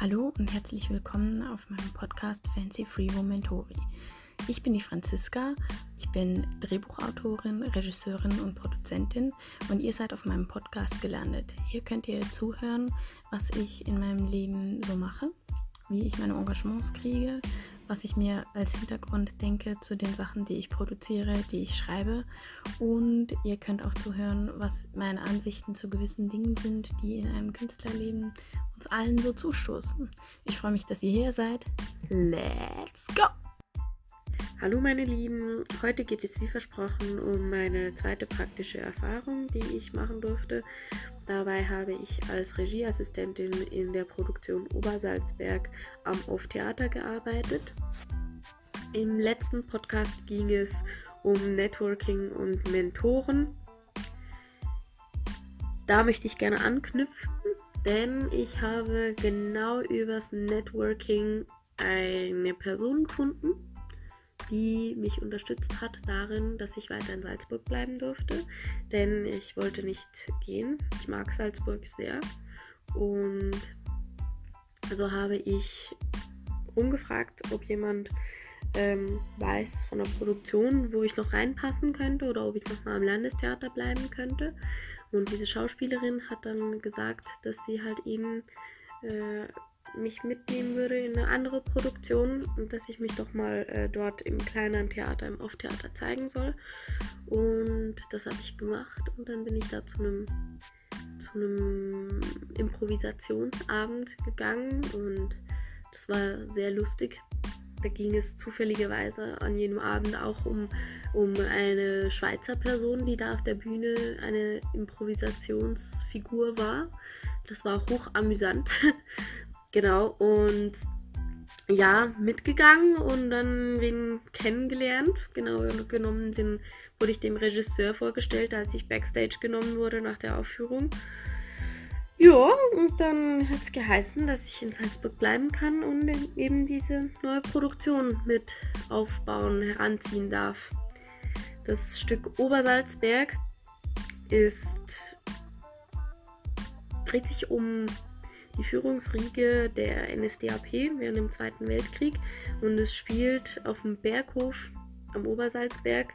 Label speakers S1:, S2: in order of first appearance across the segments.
S1: Hallo und herzlich willkommen auf meinem Podcast Fancy Free Momentori. Ich bin die Franziska, ich bin Drehbuchautorin, Regisseurin und Produzentin und ihr seid auf meinem Podcast gelandet. Hier könnt ihr zuhören, was ich in meinem Leben so mache, wie ich meine Engagements kriege, was ich mir als Hintergrund denke zu den Sachen, die ich produziere, die ich schreibe. Und ihr könnt auch zuhören, was meine Ansichten zu gewissen Dingen sind, die in einem Künstlerleben uns allen so zustoßen. Ich freue mich, dass ihr hier seid. Let's go!
S2: Hallo meine Lieben, heute geht es wie versprochen um meine zweite praktische Erfahrung, die ich machen durfte. Dabei habe ich als Regieassistentin in der Produktion Obersalzberg am Off-Theater gearbeitet. Im letzten Podcast ging es um Networking und Mentoren. Da möchte ich gerne anknüpfen, denn ich habe genau übers Networking eine Person gefunden, die mich unterstützt hat darin, dass ich weiter in Salzburg bleiben durfte. Denn ich wollte nicht gehen. Ich mag Salzburg sehr. Und so habe ich umgefragt, ob jemand ähm, weiß von der Produktion, wo ich noch reinpassen könnte oder ob ich noch mal am Landestheater bleiben könnte. Und diese Schauspielerin hat dann gesagt, dass sie halt eben äh, mich mitnehmen würde in eine andere Produktion und dass ich mich doch mal äh, dort im kleineren Theater, im Off-Theater zeigen soll. Und das habe ich gemacht und dann bin ich da zu einem zu Improvisationsabend gegangen und das war sehr lustig. Da ging es zufälligerweise an jedem Abend auch um, um eine Schweizer Person, die da auf der Bühne eine Improvisationsfigur war. Das war hoch amüsant. Genau, und ja, mitgegangen und dann wen kennengelernt. Genau genommen den, wurde ich dem Regisseur vorgestellt, als ich Backstage genommen wurde nach der Aufführung. Ja, und dann hat es geheißen, dass ich in Salzburg bleiben kann und eben diese neue Produktion mit aufbauen, heranziehen darf. Das Stück Obersalzberg ist dreht sich um die Führungsriege der NSDAP während dem Zweiten Weltkrieg und es spielt auf dem Berghof am Obersalzberg.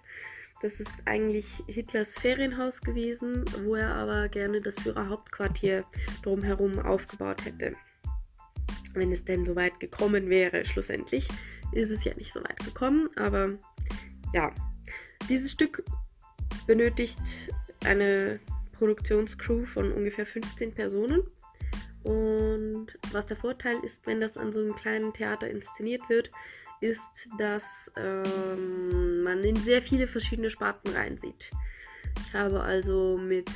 S2: Das ist eigentlich Hitlers Ferienhaus gewesen, wo er aber gerne das Führerhauptquartier drumherum aufgebaut hätte. Wenn es denn so weit gekommen wäre, schlussendlich ist es ja nicht so weit gekommen, aber ja, dieses Stück benötigt eine Produktionscrew von ungefähr 15 Personen und was der Vorteil ist, wenn das an so einem kleinen Theater inszeniert wird, ist, dass ähm, man in sehr viele verschiedene Sparten reinsieht. Ich habe also mit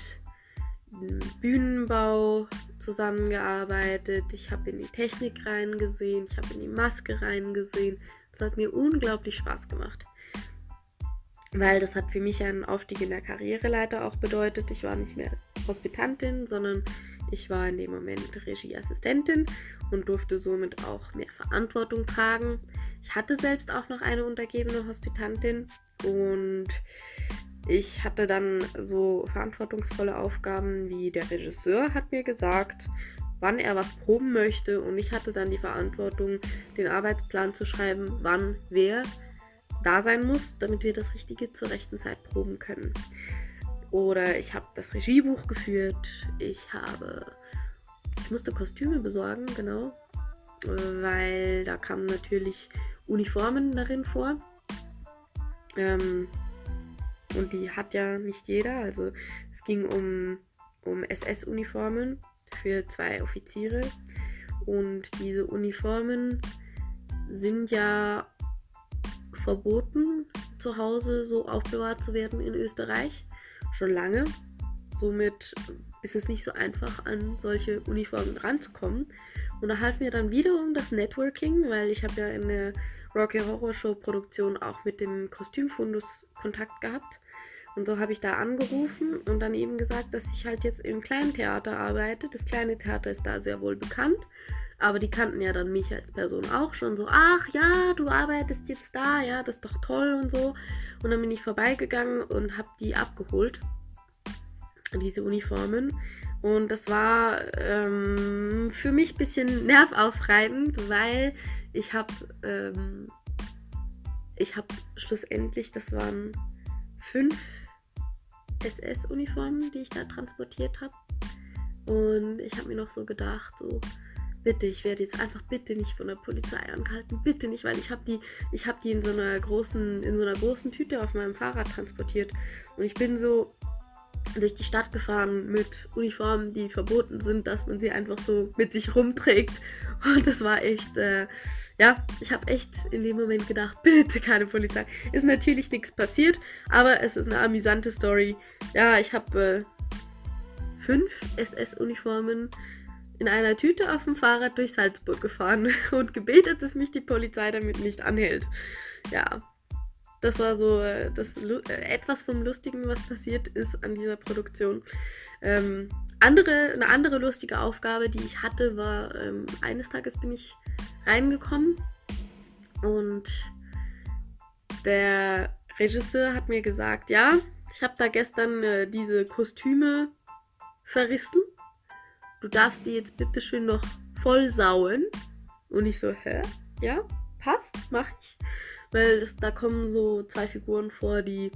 S2: Bühnenbau zusammengearbeitet, ich habe in die Technik reingesehen, ich habe in die Maske reingesehen. Das hat mir unglaublich Spaß gemacht. Weil das hat für mich einen Aufstieg in der Karriereleiter auch bedeutet. Ich war nicht mehr Hospitantin, sondern ich war in dem Moment Regieassistentin und durfte somit auch mehr Verantwortung tragen. Ich hatte selbst auch noch eine untergebene Hospitantin und ich hatte dann so verantwortungsvolle Aufgaben wie der Regisseur hat mir gesagt, wann er was proben möchte und ich hatte dann die Verantwortung, den Arbeitsplan zu schreiben, wann wer da sein muss, damit wir das Richtige zur rechten Zeit proben können. Oder ich habe das Regiebuch geführt. Ich habe. Ich musste Kostüme besorgen, genau. Weil da kamen natürlich Uniformen darin vor. Ähm, und die hat ja nicht jeder. Also es ging um, um SS-Uniformen für zwei Offiziere. Und diese Uniformen sind ja verboten, zu Hause so aufbewahrt zu werden in Österreich schon lange. Somit ist es nicht so einfach, an solche Uniformen ranzukommen. Und da half mir dann wiederum das Networking, weil ich habe ja in der Rocky Horror Show Produktion auch mit dem Kostümfundus Kontakt gehabt. Und so habe ich da angerufen und dann eben gesagt, dass ich halt jetzt im kleinen Theater arbeite. Das kleine Theater ist da sehr wohl bekannt. Aber die kannten ja dann mich als Person auch schon so, ach ja, du arbeitest jetzt da, ja, das ist doch toll und so. Und dann bin ich vorbeigegangen und habe die abgeholt, diese Uniformen, Und das war ähm, für mich ein bisschen nervaufreibend, weil ich habe ähm, ich habe schlussendlich, das waren fünf SS-Uniformen, die ich da transportiert habe. Und ich habe mir noch so gedacht, so, bitte, ich werde jetzt einfach bitte nicht von der Polizei angehalten, bitte nicht, weil ich habe die, ich habe die in so einer großen, in so einer großen Tüte auf meinem Fahrrad transportiert und ich bin so durch die Stadt gefahren mit Uniformen, die verboten sind, dass man sie einfach so mit sich rumträgt und das war echt, äh, ja, ich habe echt in dem Moment gedacht, bitte keine Polizei. Ist natürlich nichts passiert, aber es ist eine amüsante Story. Ja, ich habe äh, fünf SS-Uniformen in einer Tüte auf dem Fahrrad durch Salzburg gefahren und gebetet, dass mich die Polizei damit nicht anhält. Ja, das war so äh, das, äh, etwas vom Lustigen, was passiert ist an dieser Produktion. Ähm, andere, eine andere lustige Aufgabe, die ich hatte, war, ähm, eines Tages bin ich reingekommen und der Regisseur hat mir gesagt, ja, ich habe da gestern äh, diese Kostüme verrissen du darfst die jetzt bitte schön noch voll sauen. Und ich so, hä? Ja, passt, mach ich. Weil das, da kommen so zwei Figuren vor, die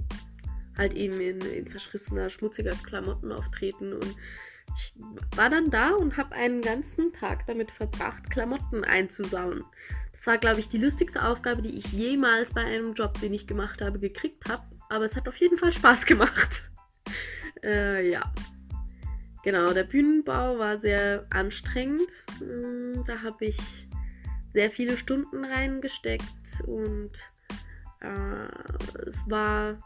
S2: halt eben in, in verschissener, schmutziger Klamotten auftreten. Und ich war dann da und habe einen ganzen Tag damit verbracht, Klamotten einzusauen. Das war, glaube ich, die lustigste Aufgabe, die ich jemals bei einem Job, den ich gemacht habe, gekriegt habe. Aber es hat auf jeden Fall Spaß gemacht. äh, ja. Genau, der Bühnenbau war sehr anstrengend. Mm, da habe ich sehr viele Stunden reingesteckt und äh, es war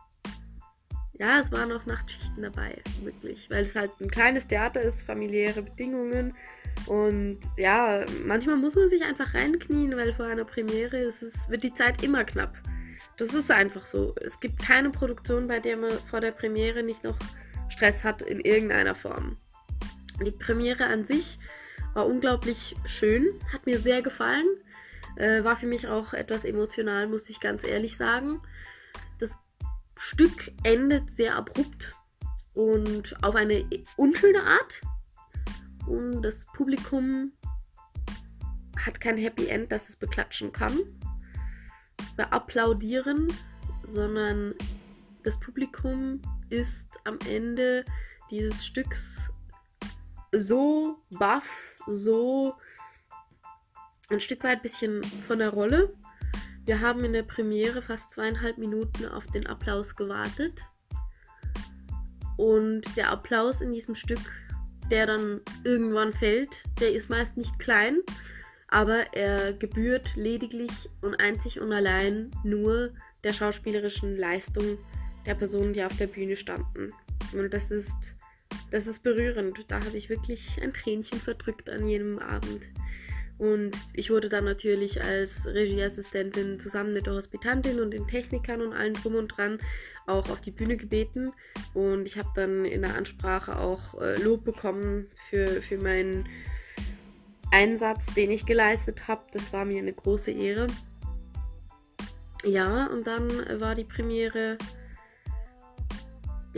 S2: ja, es waren auch Nachtschichten dabei, wirklich, weil es halt ein kleines Theater ist, familiäre Bedingungen und ja, manchmal muss man sich einfach reinknien, weil vor einer Premiere ist es, wird die Zeit immer knapp. Das ist einfach so. Es gibt keine Produktion, bei der man vor der Premiere nicht noch Stress hat in irgendeiner Form. Die Premiere an sich war unglaublich schön, hat mir sehr gefallen. Äh, war für mich auch etwas emotional, muss ich ganz ehrlich sagen. Das Stück endet sehr abrupt und auf eine unschöne Art. Und das Publikum hat kein Happy End, das es beklatschen kann. Applaudieren, sondern das Publikum ist am Ende dieses Stücks so baff, so ein Stück weit bisschen von der Rolle. Wir haben in der Premiere fast zweieinhalb Minuten auf den Applaus gewartet. Und der Applaus in diesem Stück, der dann irgendwann fällt, der ist meist nicht klein, aber er gebührt lediglich und einzig und allein nur der schauspielerischen Leistung der Personen, die auf der Bühne standen. Und das ist das ist berührend. Da habe ich wirklich ein Tränchen verdrückt an jenem Abend. Und ich wurde dann natürlich als Regieassistentin zusammen mit der Hospitantin und den Technikern und allen drum und dran auch auf die Bühne gebeten. Und ich habe dann in der Ansprache auch äh, Lob bekommen für, für meinen Einsatz, den ich geleistet habe. Das war mir eine große Ehre. Ja, und dann war die Premiere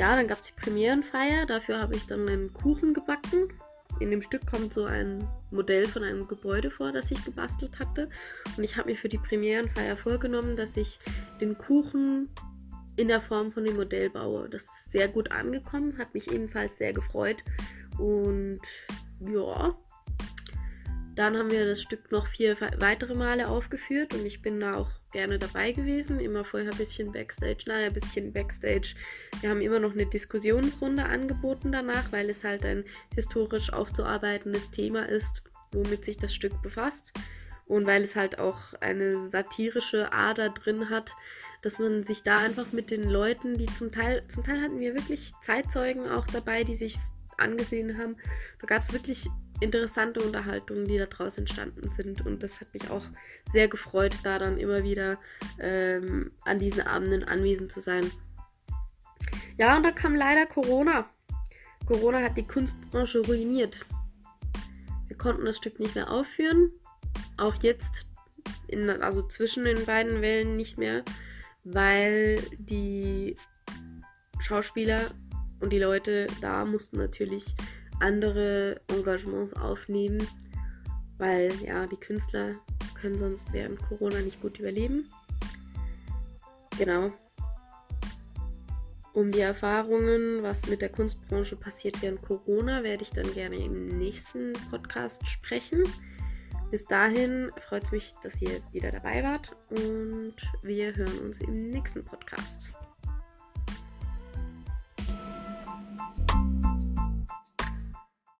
S2: ja, dann gab es die Premierenfeier. Dafür habe ich dann einen Kuchen gebacken. In dem Stück kommt so ein Modell von einem Gebäude vor, das ich gebastelt hatte. Und ich habe mir für die Premierenfeier vorgenommen, dass ich den Kuchen in der Form von dem Modell baue. Das ist sehr gut angekommen, hat mich ebenfalls sehr gefreut. Und ja, dann haben wir das Stück noch vier weitere Male aufgeführt und ich bin da auch gerne dabei gewesen. Immer vorher ein bisschen Backstage, nachher ein bisschen Backstage. Wir haben immer noch eine Diskussionsrunde angeboten danach, weil es halt ein historisch aufzuarbeitendes Thema ist, womit sich das Stück befasst. Und weil es halt auch eine satirische Ader drin hat, dass man sich da einfach mit den Leuten, die zum Teil, zum Teil hatten wir wirklich Zeitzeugen auch dabei, die sich angesehen haben. Da gab es wirklich interessante Unterhaltungen, die daraus entstanden sind. Und das hat mich auch sehr gefreut, da dann immer wieder ähm, an diesen Abenden anwesend zu sein. Ja, und da kam leider Corona. Corona hat die Kunstbranche ruiniert. Wir konnten das Stück nicht mehr aufführen. Auch jetzt, in, also zwischen den beiden Wellen nicht mehr, weil die Schauspieler und die Leute da mussten natürlich andere Engagements aufnehmen, weil ja, die Künstler können sonst während Corona nicht gut überleben. Genau. Um die Erfahrungen, was mit der Kunstbranche passiert während Corona, werde ich dann gerne im nächsten Podcast sprechen. Bis dahin freut es mich, dass ihr wieder dabei wart und wir hören uns im nächsten Podcast.